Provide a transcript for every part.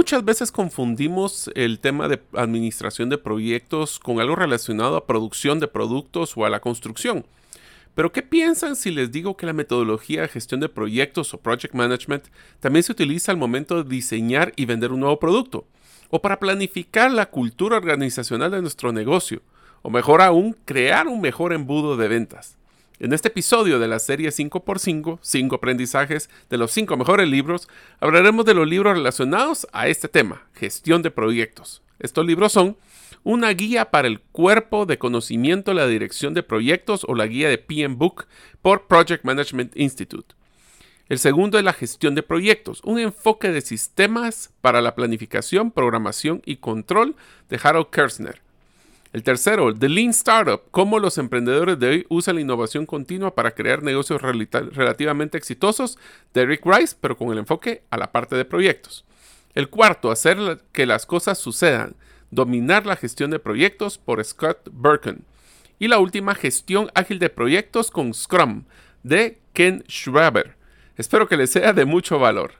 Muchas veces confundimos el tema de administración de proyectos con algo relacionado a producción de productos o a la construcción. Pero ¿qué piensan si les digo que la metodología de gestión de proyectos o project management también se utiliza al momento de diseñar y vender un nuevo producto? O para planificar la cultura organizacional de nuestro negocio, o mejor aún, crear un mejor embudo de ventas. En este episodio de la serie 5x5, 5 aprendizajes de los 5 mejores libros, hablaremos de los libros relacionados a este tema, gestión de proyectos. Estos libros son una guía para el cuerpo de conocimiento la dirección de proyectos o la guía de PM Book por Project Management Institute. El segundo es la gestión de proyectos, un enfoque de sistemas para la planificación, programación y control de Harold Kersner. El tercero, The Lean Startup, cómo los emprendedores de hoy usan la innovación continua para crear negocios relativamente exitosos, de Rick Rice, pero con el enfoque a la parte de proyectos. El cuarto, hacer que las cosas sucedan, dominar la gestión de proyectos por Scott Birkin. Y la última, gestión ágil de proyectos con Scrum, de Ken Schraber. Espero que les sea de mucho valor.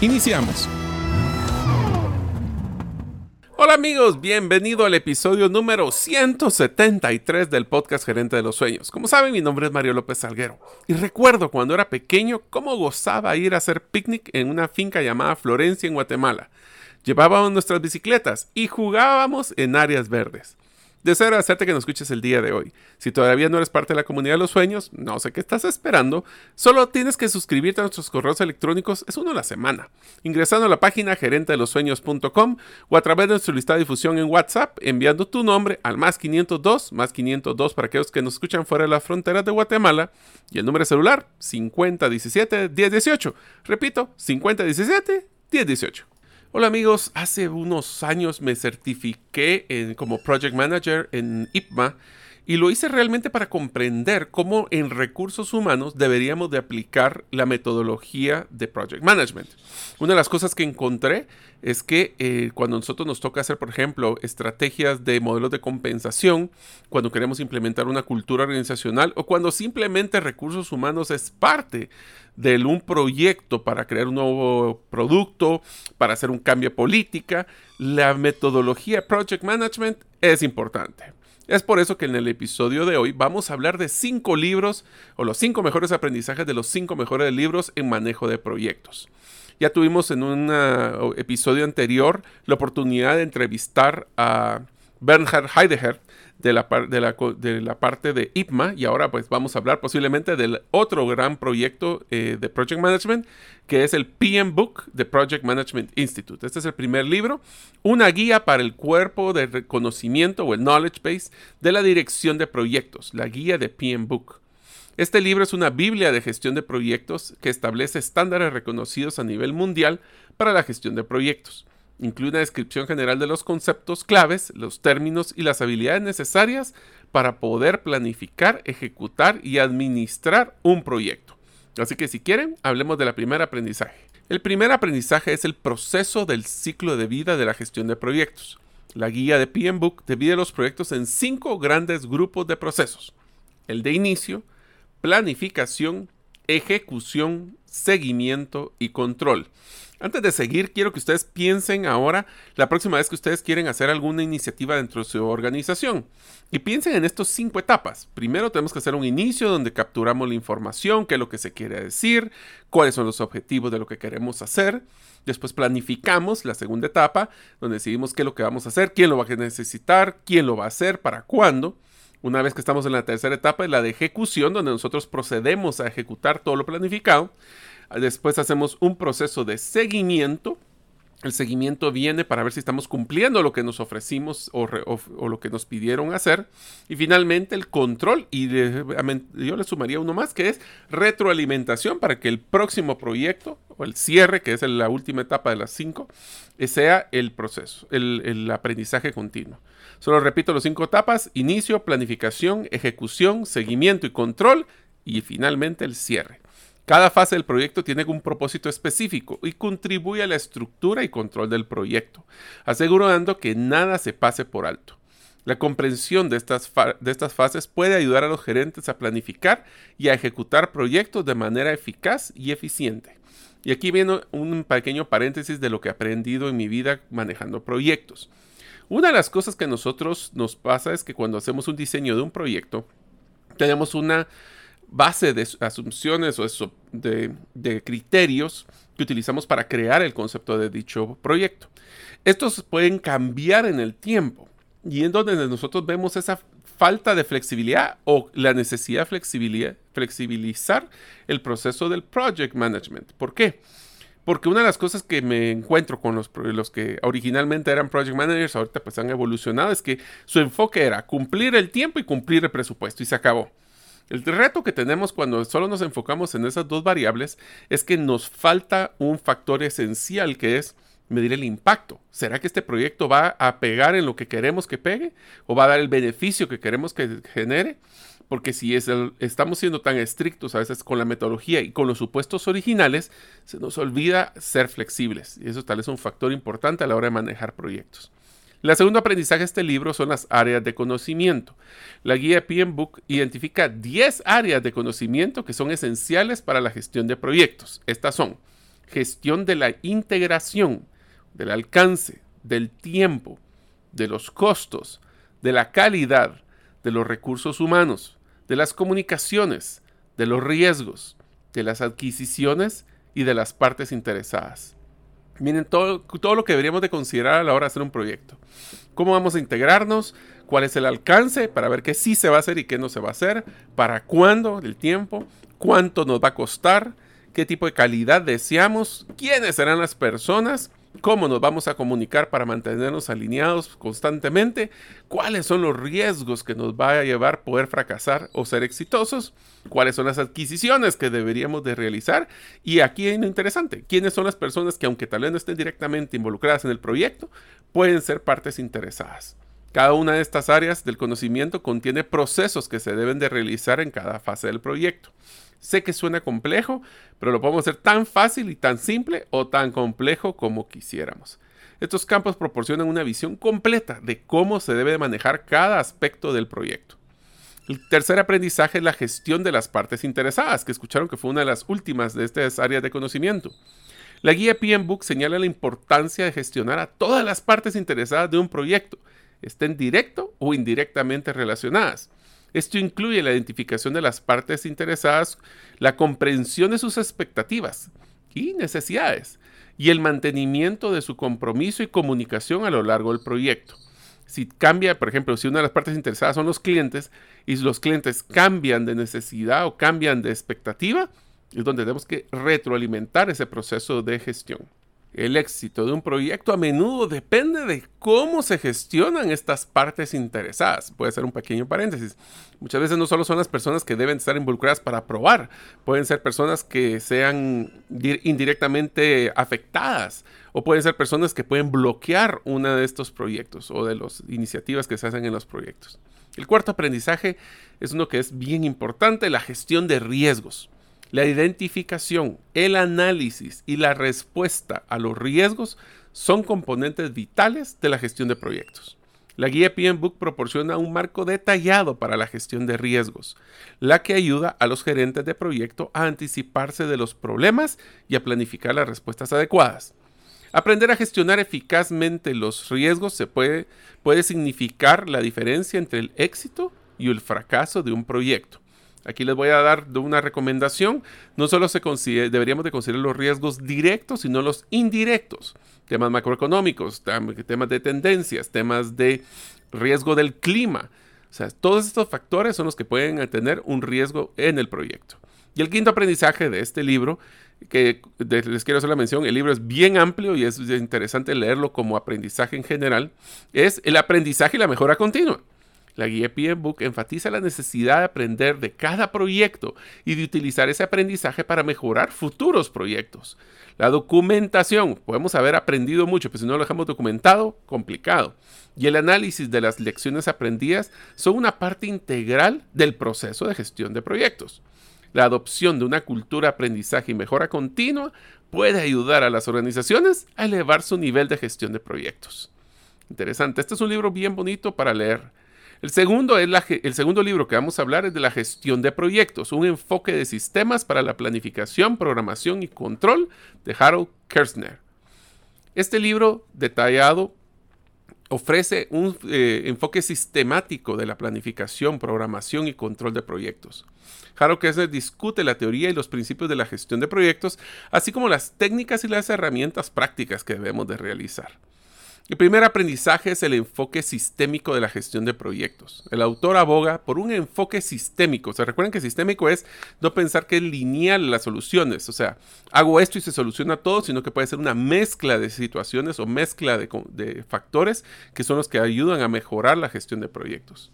Iniciamos. Hola amigos, bienvenido al episodio número 173 del podcast Gerente de los Sueños. Como saben, mi nombre es Mario López Salguero y recuerdo cuando era pequeño cómo gozaba ir a hacer picnic en una finca llamada Florencia en Guatemala. Llevábamos nuestras bicicletas y jugábamos en áreas verdes. Deseo hacerte que nos escuches el día de hoy. Si todavía no eres parte de la comunidad de los sueños, no sé qué estás esperando. Solo tienes que suscribirte a nuestros correos electrónicos, es uno a la semana, ingresando a la página gerentedelosueños.com o a través de nuestra lista de difusión en WhatsApp, enviando tu nombre al más 502, más 502 para aquellos que nos escuchan fuera de las fronteras de Guatemala y el número celular 5017 1018. Repito, 5017 1018. Hola amigos, hace unos años me certifiqué como Project Manager en IPMA y lo hice realmente para comprender cómo en recursos humanos deberíamos de aplicar la metodología de Project Management. Una de las cosas que encontré es que eh, cuando nosotros nos toca hacer, por ejemplo, estrategias de modelos de compensación, cuando queremos implementar una cultura organizacional o cuando simplemente recursos humanos es parte de un proyecto para crear un nuevo producto, para hacer un cambio de política, la metodología Project Management es importante. Es por eso que en el episodio de hoy vamos a hablar de cinco libros o los cinco mejores aprendizajes de los cinco mejores libros en manejo de proyectos. Ya tuvimos en un uh, episodio anterior la oportunidad de entrevistar a Bernhard Heidegger de la, parte de IPMA y ahora pues vamos a hablar posiblemente del otro gran proyecto eh, de Project Management que es el PM Book de Project Management Institute. Este es el primer libro, una guía para el cuerpo de reconocimiento o el knowledge base de la dirección de proyectos, la guía de PM Book. Este libro es una Biblia de gestión de proyectos que establece estándares reconocidos a nivel mundial para la gestión de proyectos. Incluye una descripción general de los conceptos claves, los términos y las habilidades necesarias para poder planificar, ejecutar y administrar un proyecto. Así que si quieren, hablemos del primer aprendizaje. El primer aprendizaje es el proceso del ciclo de vida de la gestión de proyectos. La guía de PM Book divide los proyectos en cinco grandes grupos de procesos. El de inicio, planificación, ejecución, seguimiento y control. Antes de seguir, quiero que ustedes piensen ahora la próxima vez que ustedes quieren hacer alguna iniciativa dentro de su organización. Y piensen en estas cinco etapas. Primero tenemos que hacer un inicio donde capturamos la información, qué es lo que se quiere decir, cuáles son los objetivos de lo que queremos hacer. Después planificamos la segunda etapa, donde decidimos qué es lo que vamos a hacer, quién lo va a necesitar, quién lo va a hacer, para cuándo. Una vez que estamos en la tercera etapa, es la de ejecución, donde nosotros procedemos a ejecutar todo lo planificado. Después hacemos un proceso de seguimiento. El seguimiento viene para ver si estamos cumpliendo lo que nos ofrecimos o, lo que nos pidieron hacer. Y finalmente el control. Y yo le sumaría uno más que es retroalimentación para que el próximo proyecto o el cierre, que es la última etapa de las cinco, eh, sea el proceso, el, el aprendizaje continuo. Solo repito los cinco etapas, inicio, planificación, ejecución, seguimiento y control y finalmente el cierre. Cada fase del proyecto tiene un propósito específico y contribuye a la estructura y control del proyecto, asegurando que nada se pase por alto. La comprensión de estas, de estas fases puede ayudar a los gerentes a planificar y a ejecutar proyectos de manera eficaz y eficiente. Y aquí viene un pequeño paréntesis de lo que he aprendido en mi vida manejando proyectos. Una de las cosas que a nosotros nos pasa es que cuando hacemos un diseño de un proyecto, tenemos una base de asunciones o de, criterios que utilizamos para crear el concepto de dicho proyecto. Estos pueden cambiar en el tiempo y en donde nosotros vemos esa falta de flexibilidad o la necesidad de flexibilizar el proceso del project management. ¿Por qué? Porque una de las cosas que me encuentro con los, los, que originalmente eran project managers, ahorita pues han evolucionado, es que su enfoque era cumplir el tiempo y cumplir el presupuesto y se acabó. El reto que tenemos cuando solo nos enfocamos en esas dos variables es que nos falta un factor esencial que es medir el impacto. ¿Será que este proyecto va a pegar en lo que queremos que pegue o va a dar el beneficio que queremos que genere? Porque si es estamos siendo tan estrictos a veces con la metodología y con los supuestos originales, se nos olvida ser flexibles. Y eso tal vez es un factor importante a la hora de manejar proyectos. El segundo aprendizaje de este libro son las áreas de conocimiento. La guía PM Book identifica 10 áreas de conocimiento que son esenciales para la gestión de proyectos. Estas son gestión de la integración, del alcance, del tiempo, de los costos, de la calidad, de los recursos humanos, de las comunicaciones, de los riesgos, de las adquisiciones y de las partes interesadas. Miren todo, todo lo que deberíamos de considerar a la hora de hacer un proyecto. ¿Cómo vamos a integrarnos? ¿Cuál es el alcance para ver qué sí se va a hacer y qué no se va a hacer? ¿Para cuándo? ¿El tiempo? ¿Cuánto nos va a costar? ¿Qué tipo de calidad deseamos? ¿Quiénes serán las personas? Cómo nos vamos a comunicar para mantenernos alineados constantemente, cuáles son los riesgos que nos va a llevar poder fracasar o ser exitosos, cuáles son las adquisiciones que deberíamos de realizar y aquí hay lo interesante, quiénes son las personas que aunque tal vez no estén directamente involucradas en el proyecto, pueden ser partes interesadas. Cada una de estas áreas del conocimiento contiene procesos que se deben de realizar en cada fase del proyecto. Sé que suena complejo, pero lo podemos hacer tan fácil y tan simple o tan complejo como quisiéramos. Estos campos proporcionan una visión completa de cómo se debe manejar cada aspecto del proyecto. El tercer aprendizaje es la gestión de las partes interesadas, que escucharon que fue una de las últimas de estas áreas de conocimiento. La guía PM Book señala la importancia de gestionar a todas las partes interesadas de un proyecto, estén directo o indirectamente relacionadas. Esto incluye la identificación de las partes interesadas, la comprensión de sus expectativas y necesidades, y el mantenimiento de su compromiso y comunicación a lo largo del proyecto. Si cambia, por ejemplo, si una de las partes interesadas son los clientes y los clientes cambian de necesidad o cambian de expectativa, es donde tenemos que retroalimentar ese proceso de gestión. El éxito de un proyecto a menudo depende de cómo se gestionan estas partes interesadas. Puede ser un pequeño paréntesis. Muchas veces no solo son las personas que deben estar involucradas para aprobar, pueden ser personas que sean indirectamente afectadas o pueden ser personas que pueden bloquear uno de estos proyectos o de las iniciativas que se hacen en los proyectos. El cuarto aprendizaje es uno que es bien importante, la gestión de riesgos. La identificación, el análisis y la respuesta a los riesgos son componentes vitales de la gestión de proyectos. La guía PMBOK proporciona un marco detallado para la gestión de riesgos, la que ayuda a los gerentes de proyecto a anticiparse de los problemas y a planificar las respuestas adecuadas. Aprender a gestionar eficazmente los riesgos se puede, puede significar la diferencia entre el éxito y el fracaso de un proyecto. Aquí les voy a dar una recomendación. No solo se deberíamos de considerar los riesgos directos, sino los indirectos. Temas macroeconómicos, temas de tendencias, temas de riesgo del clima. O sea, todos estos factores son los que pueden tener un riesgo en el proyecto. Y el quinto aprendizaje de este libro, que les quiero hacer la mención, el libro es bien amplio y es interesante leerlo como aprendizaje en general, es el aprendizaje y la mejora continua. La guía PMBOK enfatiza la necesidad de aprender de cada proyecto y de utilizar ese aprendizaje para mejorar futuros proyectos. La documentación, podemos haber aprendido mucho, pero si no lo dejamos documentado, complicado. Y el análisis de las lecciones aprendidas son una parte integral del proceso de gestión de proyectos. La adopción de una cultura de aprendizaje y mejora continua puede ayudar a las organizaciones a elevar su nivel de gestión de proyectos. Interesante, este es un libro bien bonito para leer el segundo, es el segundo libro que vamos a hablar es de la gestión de proyectos, un enfoque de sistemas para la planificación, programación y control de Harold Kersner. Este libro detallado ofrece un eh, enfoque sistemático de la planificación, programación y control de proyectos. Harold Kessler discute la teoría y los principios de la gestión de proyectos, así como las técnicas y las herramientas prácticas que debemos de realizar. El primer aprendizaje es el enfoque sistémico de la gestión de proyectos. El autor aboga por un enfoque sistémico. Se recuerden que sistémico es no pensar que es lineal las soluciones. O sea, hago esto y se soluciona todo, sino que puede ser una mezcla de situaciones o mezcla de, de factores que son los que ayudan a mejorar la gestión de proyectos.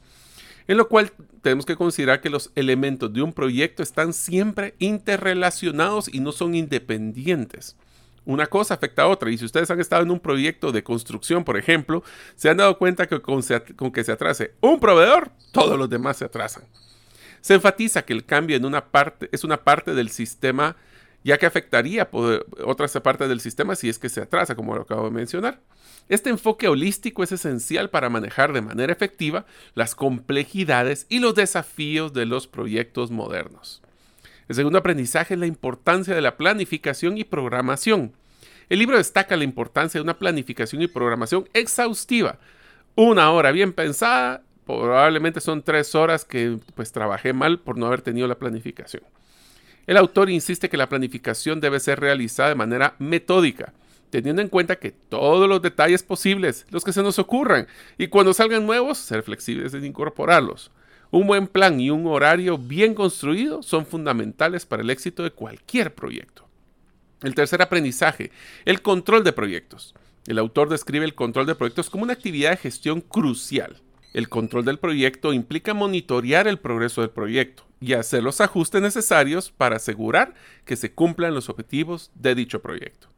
En lo cual tenemos que considerar que los elementos de un proyecto están siempre interrelacionados y no son independientes una cosa afecta a otra. Y si ustedes han estado en un proyecto de construcción, por ejemplo, se han dado cuenta que con, que se atrase un proveedor, todos los demás se atrasan. Se enfatiza que el cambio en una parte es una parte del sistema, ya que afectaría a otras partes del sistema si es que se atrasa, como lo acabo de mencionar. Este enfoque holístico es esencial para manejar de manera efectiva las complejidades y los desafíos de los proyectos modernos. El segundo aprendizaje es la importancia de la planificación y programación. El libro destaca la importancia de una planificación y programación exhaustiva. Una hora bien pensada, probablemente son tres horas que pues trabajé mal por no haber tenido la planificación. El autor insiste que la planificación debe ser realizada de manera metódica, teniendo en cuenta que todos los detalles posibles, los que se nos ocurran, y cuando salgan nuevos, ser flexibles en incorporarlos. Un buen plan y un horario bien construido son fundamentales para el éxito de cualquier proyecto. El tercer aprendizaje, el control de proyectos. El autor describe el control de proyectos como una actividad de gestión crucial. El control del proyecto implica monitorear el progreso del proyecto y hacer los ajustes necesarios para asegurar que se cumplan los objetivos de dicho proyecto.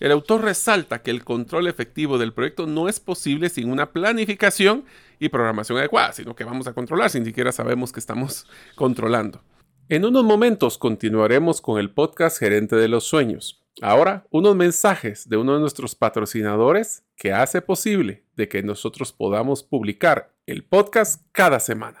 El autor resalta que el control efectivo del proyecto no es posible sin una planificación y programación adecuada, sino que vamos a controlar sin siquiera sabemos que estamos controlando. En unos momentos continuaremos con el podcast Gerente de los Sueños. Ahora, unos mensajes de uno de nuestros patrocinadores que hace posible de que nosotros podamos publicar el podcast cada semana.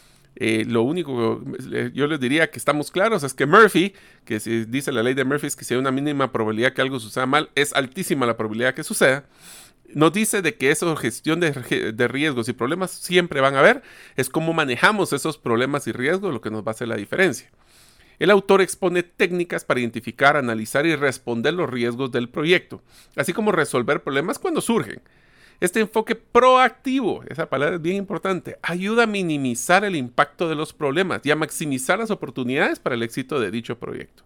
Eh, lo único que yo les diría que estamos claros es que Murphy, que si dice la ley de Murphy es que si hay una mínima probabilidad que algo suceda mal, es altísima la probabilidad que suceda. Nos dice de que esa gestión de, de riesgos y problemas siempre van a haber. Es cómo manejamos esos problemas y riesgos lo que nos va a hacer la diferencia. El autor expone técnicas para identificar, analizar y responder los riesgos del proyecto, así como resolver problemas cuando surgen. Este enfoque proactivo, esa palabra es bien importante, ayuda a minimizar el impacto de los problemas y a maximizar las oportunidades para el éxito de dicho proyecto.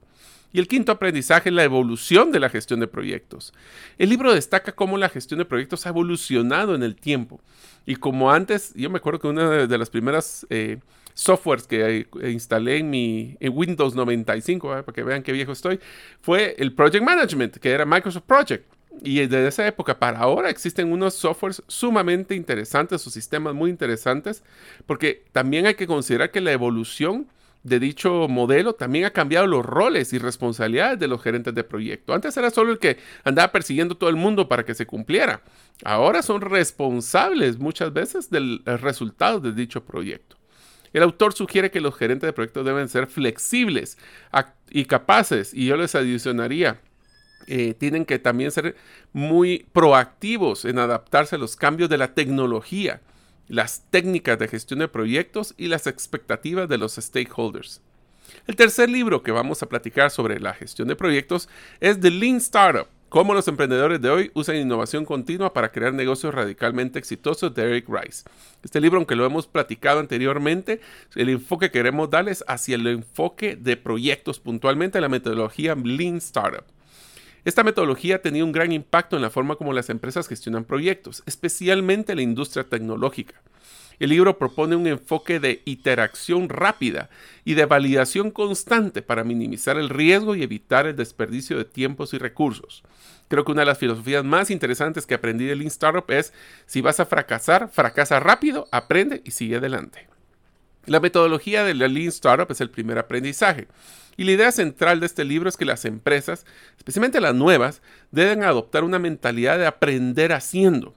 Y el quinto aprendizaje es la evolución de la gestión de proyectos. El libro destaca cómo la gestión de proyectos ha evolucionado en el tiempo. Y como antes, yo me acuerdo que una de las primeras eh, softwares que instalé en mi Windows 95, para que vean qué viejo estoy, fue el Project Management, que era Microsoft Project. Y desde esa época para ahora existen unos softwares sumamente interesantes o sistemas muy interesantes, porque también hay que considerar que la evolución de dicho modelo también ha cambiado los roles y responsabilidades de los gerentes de proyecto. Antes era solo el que andaba persiguiendo todo el mundo para que se cumpliera. Ahora son responsables muchas veces del resultado de dicho proyecto. El autor sugiere que los gerentes de proyectos deben ser flexibles y capaces, y yo les adicionaría, eh, tienen que también ser muy proactivos en adaptarse a los cambios de la tecnología las técnicas de gestión de proyectos y las expectativas de los stakeholders. El tercer libro que vamos a platicar sobre la gestión de proyectos es The Lean Startup, cómo los emprendedores de hoy usan innovación continua para crear negocios radicalmente exitosos de Eric Rice. Este libro, aunque lo hemos platicado anteriormente, el enfoque que queremos darles hacia el enfoque de proyectos puntualmente, la metodología Lean Startup. Esta metodología ha tenido un gran impacto en la forma como las empresas gestionan proyectos, especialmente la industria tecnológica. El libro propone un enfoque de interacción rápida y de validación constante para minimizar el riesgo y evitar el desperdicio de tiempos y recursos. Creo que una de las filosofías más interesantes que aprendí de Lean Startup es, si vas a fracasar, fracasa rápido, aprende y sigue adelante. La metodología de la Lean Startup es el primer aprendizaje. Y la idea central de este libro es que las empresas, especialmente las nuevas, deben adoptar una mentalidad de aprender haciendo.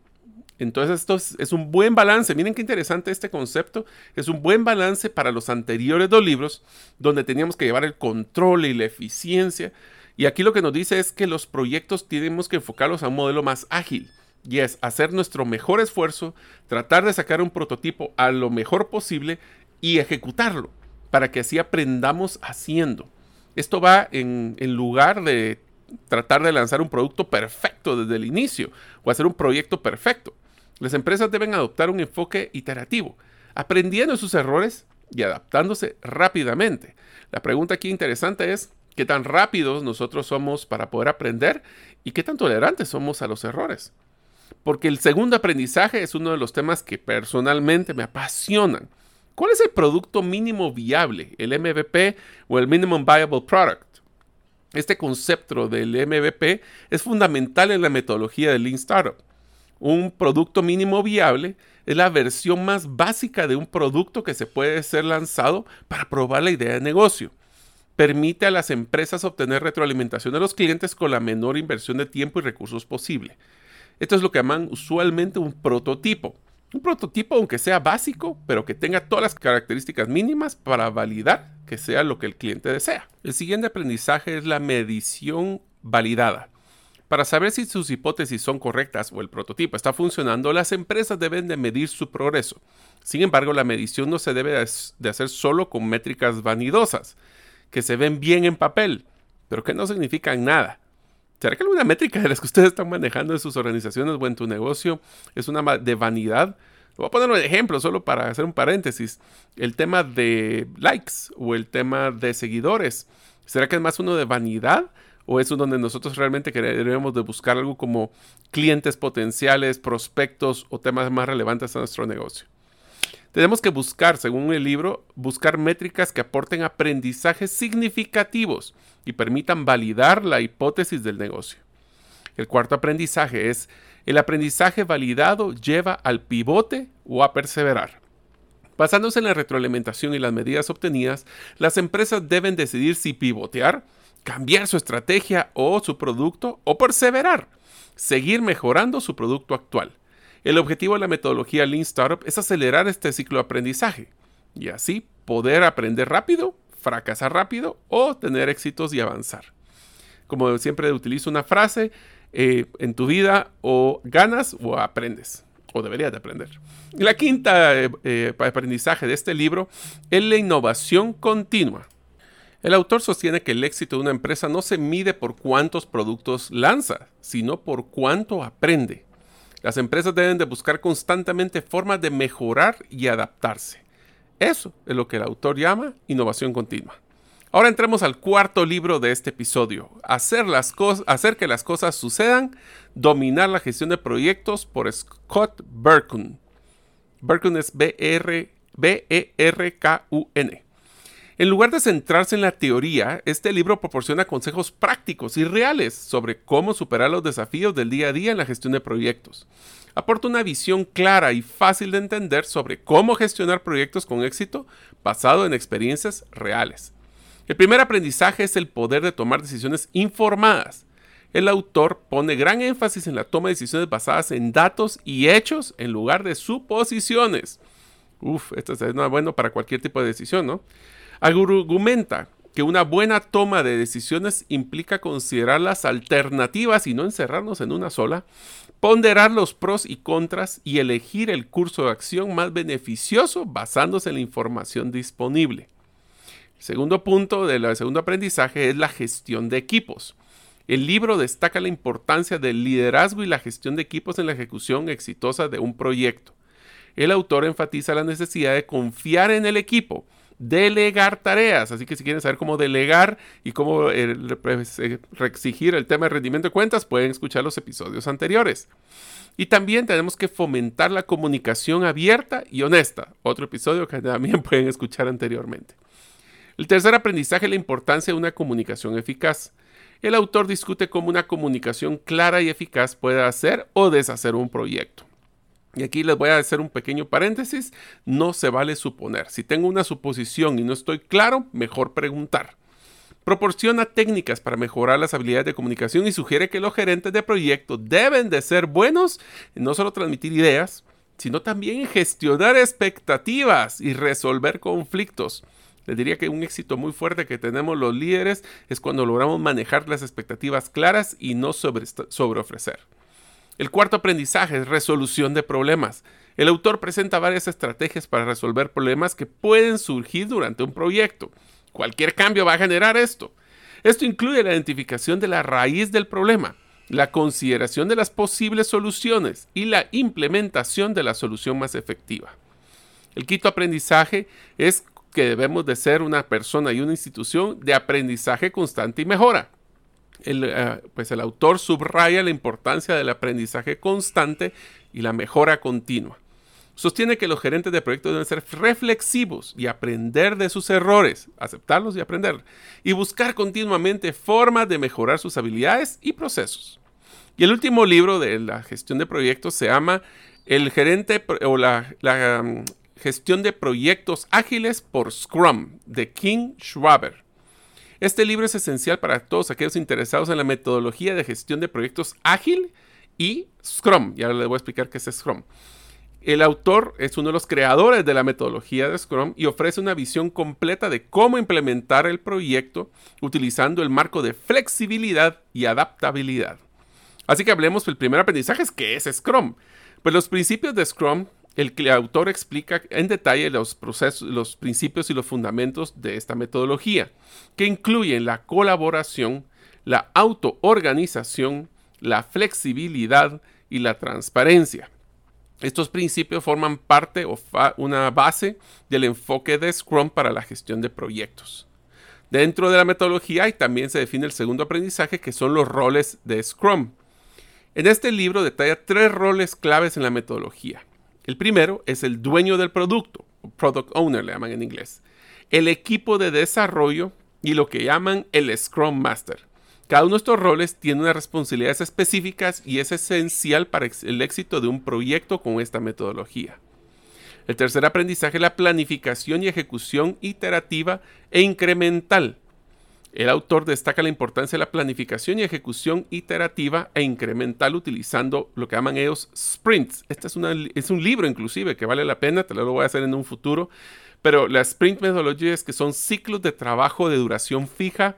Entonces esto es, un buen balance. Miren qué interesante este concepto. Es un buen balance para los anteriores dos libros, donde teníamos que llevar el control y la eficiencia. Y aquí lo que nos dice es que los proyectos tenemos que enfocarlos a un modelo más ágil. Y es hacer nuestro mejor esfuerzo, tratar de sacar un prototipo a lo mejor posible y ejecutarlo para que así aprendamos haciendo. Esto va en, lugar de tratar de lanzar un producto perfecto desde el inicio o hacer un proyecto perfecto. Las empresas deben adoptar un enfoque iterativo, aprendiendo sus errores y adaptándose rápidamente. La pregunta aquí interesante es, ¿qué tan rápidos nosotros somos para poder aprender y qué tan tolerantes somos a los errores? Porque el segundo aprendizaje es uno de los temas que personalmente me apasionan. ¿Cuál es el producto mínimo viable, el MVP o el Minimum Viable Product? Este concepto del MVP es fundamental en la metodología del Lean Startup. Un producto mínimo viable es la versión más básica de un producto que se puede ser lanzado para probar la idea de negocio. Permite a las empresas obtener retroalimentación de los clientes con la menor inversión de tiempo y recursos posible. Esto es lo que llaman usualmente un prototipo. Un prototipo, aunque sea básico, pero que tenga todas las características mínimas para validar que sea lo que el cliente desea. El siguiente aprendizaje es la medición validada. Para saber si sus hipótesis son correctas o el prototipo está funcionando, las empresas deben de medir su progreso. Sin embargo, la medición no se debe de hacer solo con métricas vanidosas, que se ven bien en papel, pero que no significan nada. ¿Será que alguna métrica de las que ustedes están manejando en sus organizaciones o en tu negocio es una de vanidad? Voy a poner un ejemplo solo para hacer un paréntesis. El tema de likes o el tema de seguidores. ¿Será que es más uno de vanidad o es uno donde nosotros realmente queremos de buscar algo como clientes potenciales, prospectos o temas más relevantes a nuestro negocio? Tenemos que buscar, según el libro, buscar métricas que aporten aprendizajes significativos y permitan validar la hipótesis del negocio. El cuarto aprendizaje es, el aprendizaje validado lleva al pivote o a perseverar. Basándose en la retroalimentación y las medidas obtenidas, las empresas deben decidir si pivotear, cambiar su estrategia o su producto o perseverar, seguir mejorando su producto actual. El objetivo de la metodología Lean Startup es acelerar este ciclo de aprendizaje y así poder aprender rápido, fracasar rápido o tener éxitos y avanzar. Como siempre utilizo una frase, eh, en tu vida o ganas o aprendes, o deberías de aprender. La quinta eh, eh, aprendizaje de este libro es la innovación continua. El autor sostiene que el éxito de una empresa no se mide por cuántos productos lanza, sino por cuánto aprende. Las empresas deben de buscar constantemente formas de mejorar y adaptarse. Eso es lo que el autor llama innovación continua. Ahora entremos al cuarto libro de este episodio, hacer, las hacer que las cosas sucedan, dominar la gestión de proyectos por Scott Berkun. Berkun es B-E-R-K-U-N. En lugar de centrarse en la teoría, este libro proporciona consejos prácticos y reales sobre cómo superar los desafíos del día a día en la gestión de proyectos. Aporta una visión clara y fácil de entender sobre cómo gestionar proyectos con éxito basado en experiencias reales. El primer aprendizaje es el poder de tomar decisiones informadas. El autor pone gran énfasis en la toma de decisiones basadas en datos y hechos en lugar de suposiciones. Uf, esto es bueno para cualquier tipo de decisión, ¿no? Argumenta que una buena toma de decisiones implica considerar las alternativas y no encerrarnos en una sola, ponderar los pros y contras y elegir el curso de acción más beneficioso basándose en la información disponible. El segundo punto del segundo aprendizaje es la gestión de equipos. El libro destaca la importancia del liderazgo y la gestión de equipos en la ejecución exitosa de un proyecto. El autor enfatiza la necesidad de confiar en el equipo, delegar tareas. Así que si quieren saber cómo delegar y cómo eh, pues, eh, exigir el tema de rendimiento de cuentas, pueden escuchar los episodios anteriores. Y también tenemos que fomentar la comunicación abierta y honesta. Otro episodio que también pueden escuchar anteriormente. El tercer aprendizaje es la importancia de una comunicación eficaz. El autor discute cómo una comunicación clara y eficaz puede hacer o deshacer un proyecto. Y aquí les voy a hacer un pequeño paréntesis. No se vale suponer. Si tengo una suposición y no estoy claro, mejor preguntar. Proporciona técnicas para mejorar las habilidades de comunicación y sugiere que los gerentes de proyecto deben de ser buenos en no solo transmitir ideas, sino también gestionar expectativas y resolver conflictos. Les diría que un éxito muy fuerte que tenemos los líderes es cuando logramos manejar las expectativas claras y no sobre, sobre ofrecer. El cuarto aprendizaje es resolución de problemas. El autor presenta varias estrategias para resolver problemas que pueden surgir durante un proyecto. Cualquier cambio va a generar esto. Esto incluye la identificación de la raíz del problema, la consideración de las posibles soluciones y la implementación de la solución más efectiva. El quinto aprendizaje es que debemos de ser una persona y una institución de aprendizaje constante y mejora el, eh, pues el autor subraya la importancia del aprendizaje constante y la mejora continua. Sostiene que los gerentes de proyectos deben ser reflexivos y aprender de sus errores, aceptarlos y aprender, y buscar continuamente formas de mejorar sus habilidades y procesos. Y el último libro de la gestión de proyectos se llama El gerente o la, um, gestión de proyectos ágiles por Scrum de King Schwaber. Este libro es esencial para todos aquellos interesados en la metodología de gestión de proyectos ágil y Scrum. Ya les voy a explicar qué es Scrum. El autor es uno de los creadores de la metodología de Scrum y ofrece una visión completa de cómo implementar el proyecto utilizando el marco de flexibilidad y adaptabilidad. Así que hablemos del primer aprendizaje, qué es Scrum. Pues los principios de Scrum el autor explica en detalle los procesos, los principios y los fundamentos de esta metodología, que incluyen la colaboración, la autoorganización, la flexibilidad y la transparencia. Estos principios forman parte o una base del enfoque de Scrum para la gestión de proyectos. Dentro de la metodología también se define el segundo aprendizaje que son los roles de Scrum. En este libro detalla tres roles claves en la metodología. El primero es el dueño del producto, product owner le llaman en inglés, el equipo de desarrollo y lo que llaman el Scrum Master. Cada uno de estos roles tiene unas responsabilidades específicas y es esencial para el éxito de un proyecto con esta metodología. El tercer aprendizaje es la planificación y ejecución iterativa e incremental. El autor destaca la importancia de la planificación y ejecución iterativa e incremental utilizando lo que llaman ellos sprints. Este es, es un libro inclusive que vale la pena, te lo voy a hacer en un futuro. Pero las sprint methodologies que son ciclos de trabajo de duración fija,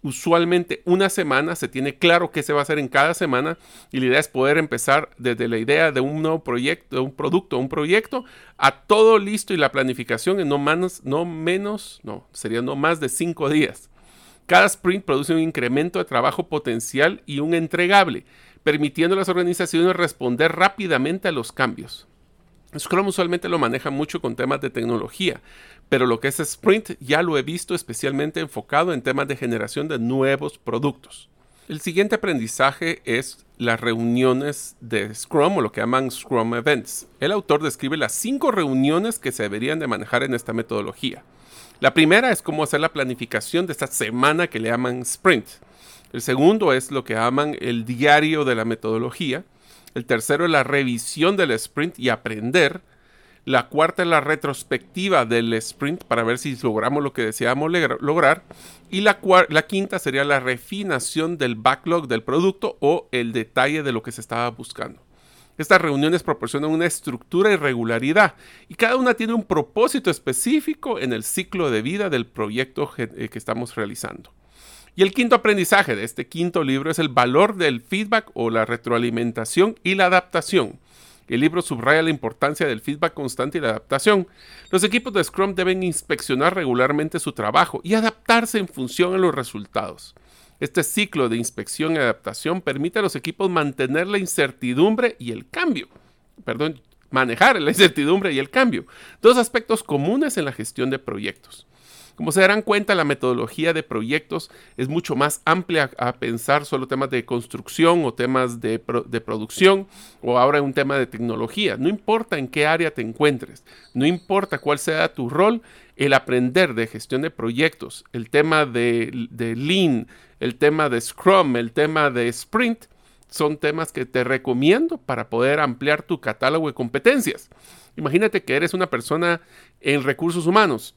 usualmente una semana, se tiene claro qué se va a hacer en cada semana y la idea es poder empezar desde la idea de un nuevo proyecto, de un producto, un proyecto, a todo listo y la planificación en no, menos, no menos, no, sería no más de cinco días. Cada sprint produce un incremento de trabajo potencial y un entregable, permitiendo a las organizaciones responder rápidamente a los cambios. Scrum usualmente lo maneja mucho con temas de tecnología, pero lo que es Sprint ya lo he visto especialmente enfocado en temas de generación de nuevos productos. El siguiente aprendizaje es las reuniones de Scrum o lo que llaman Scrum Events. El autor describe las cinco reuniones que se deberían de manejar en esta metodología. La primera es cómo hacer la planificación de esta semana que le llaman Sprint. El segundo es lo que llaman el diario de la metodología. El tercero es la revisión del sprint y aprender. La cuarta es la retrospectiva del sprint para ver si logramos lo que deseamos lograr. Y la, la, quinta sería la refinación del backlog del producto o el detalle de lo que se estaba buscando. Estas reuniones proporcionan una estructura y regularidad y cada una tiene un propósito específico en el ciclo de vida del proyecto eh, que estamos realizando. Y el quinto aprendizaje de este quinto libro es el valor del feedback o la retroalimentación y la adaptación. El libro subraya la importancia del feedback constante y la adaptación. Los equipos de Scrum deben inspeccionar regularmente su trabajo y adaptarse en función a los resultados. Este ciclo de inspección y adaptación permite a los equipos mantener la incertidumbre y el cambio. Perdón, manejar la incertidumbre y el cambio. Dos aspectos comunes en la gestión de proyectos. Como se darán cuenta, la metodología de proyectos es mucho más amplia a pensar solo temas de construcción o temas de, producción o ahora un tema de tecnología. No importa en qué área te encuentres, no importa cuál sea tu rol, el aprender de gestión de proyectos, el tema de, Lean, el tema de Scrum, el tema de Sprint, son temas que te recomiendo para poder ampliar tu catálogo de competencias. Imagínate que eres una persona en recursos humanos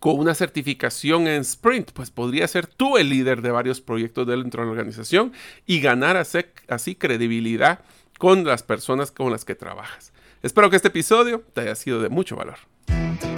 con una certificación en Sprint, pues podría ser tú el líder de varios proyectos dentro de la organización y ganar así credibilidad con las personas con las que trabajas. Espero que este episodio te haya sido de mucho valor.